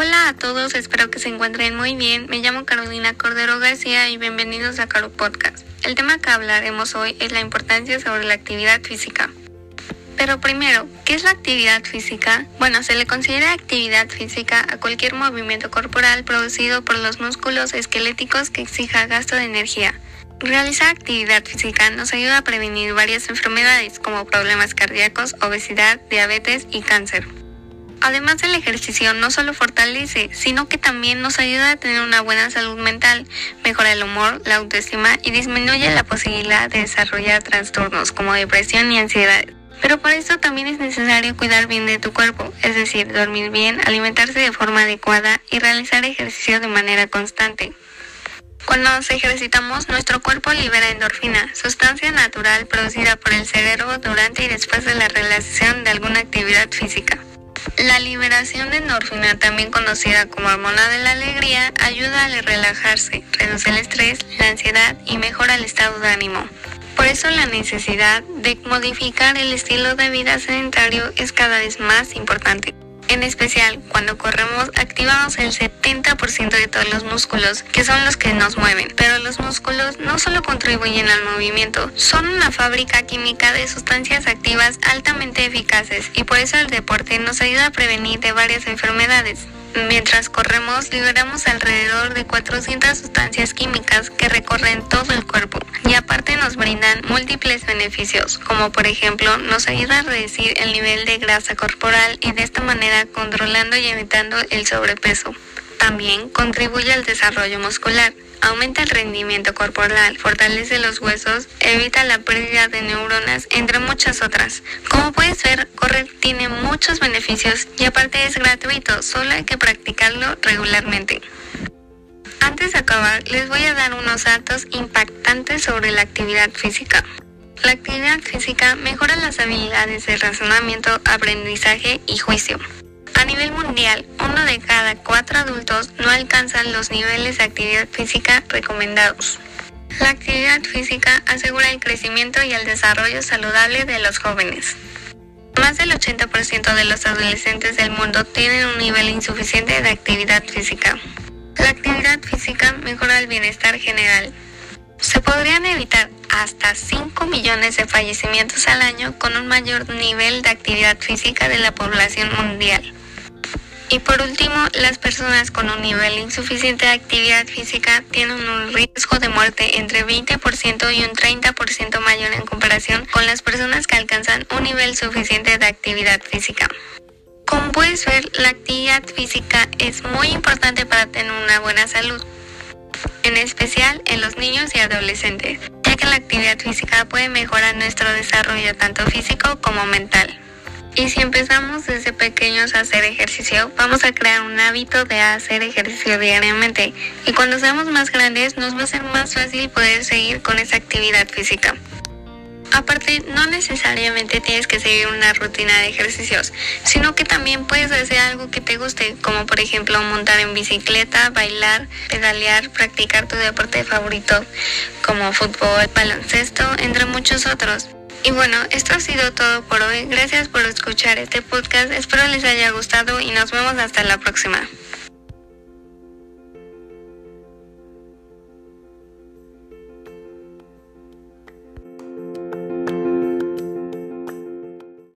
Hola a todos, espero que se encuentren muy bien. Me llamo Carolina Cordero García y bienvenidos a Caro Podcast. El tema que hablaremos hoy es la importancia sobre la actividad física. Pero primero, ¿qué es la actividad física? Bueno, se le considera actividad física a cualquier movimiento corporal producido por los músculos esqueléticos que exija gasto de energía. Realizar actividad física nos ayuda a prevenir varias enfermedades como problemas cardíacos, obesidad, diabetes y cáncer. Además el ejercicio no solo fortalece, sino que también nos ayuda a tener una buena salud mental, mejora el humor, la autoestima y disminuye la posibilidad de desarrollar trastornos como depresión y ansiedad. Pero para eso también es necesario cuidar bien de tu cuerpo, es decir, dormir bien, alimentarse de forma adecuada y realizar ejercicio de manera constante. Cuando nos ejercitamos, nuestro cuerpo libera endorfina, sustancia natural producida por el cerebro durante y después de la realización de alguna actividad física. La liberación de endorfina, también conocida como hormona de la alegría, ayuda a relajarse, reduce el estrés, la ansiedad y mejora el estado de ánimo. Por eso la necesidad de modificar el estilo de vida sedentario es cada vez más importante. En especial, cuando corremos, activamos el 70% de todos los músculos, que son los que nos mueven. Pero los músculos no solo contribuyen al movimiento, son una fábrica química de sustancias activas altamente eficaces y por eso el deporte nos ayuda a prevenir de varias enfermedades. Mientras corremos, liberamos alrededor de 400 sustancias químicas que recorren todo el cuerpo múltiples beneficios, como por ejemplo nos ayuda a reducir el nivel de grasa corporal y de esta manera controlando y evitando el sobrepeso. También contribuye al desarrollo muscular aumenta el rendimiento corporal, fortalece los huesos, evita la pérdida de neuronas, entre muchas otras. Como puedes ver, correr tiene muchos beneficios y aparte es gratuito, solo hay que practicarlo regularmente. Antes de acabar, les voy a dar unos datos impactantes sobre la actividad física. La actividad física mejora las habilidades de razonamiento, aprendizaje y juicio. A nivel mundial, uno de cada cuatro adultos no alcanzan los niveles de actividad física recomendados. La actividad física asegura el crecimiento y el desarrollo saludable de los jóvenes. Más del 80% de los adolescentes del mundo tienen un nivel insuficiente de actividad física. La actividad física mejora el bienestar general. Se podrían evitar hasta 5 millones de fallecimientos al año con un mayor nivel de actividad física de la población mundial. Y por último, las personas con un nivel insuficiente de actividad física tienen un riesgo de muerte entre 20% y un 30% mayor en comparación con las personas que alcanzan un nivel suficiente de actividad física. Como puedes ver, la actividad física es muy importante para tener una buena salud, especial en los niños y adolescentes, ya que la actividad física puede mejorar nuestro desarrollo tanto físico como mental. Y si empezamos desde pequeños a hacer ejercicio, vamos a crear un hábito de hacer ejercicio diariamente. Y cuando seamos más grandes, nos va a ser más fácil poder seguir con esa actividad física. Aparte, no necesariamente tienes que seguir una rutina de ejercicios, sino que también puedes hacer algo que te guste, como por ejemplo montar en bicicleta, bailar, pedalear, practicar tu deporte favorito, como fútbol, baloncesto, entre muchos otros. Y bueno, esto ha sido todo por hoy. Gracias por escuchar este podcast. Espero les haya gustado y nos vemos hasta la próxima.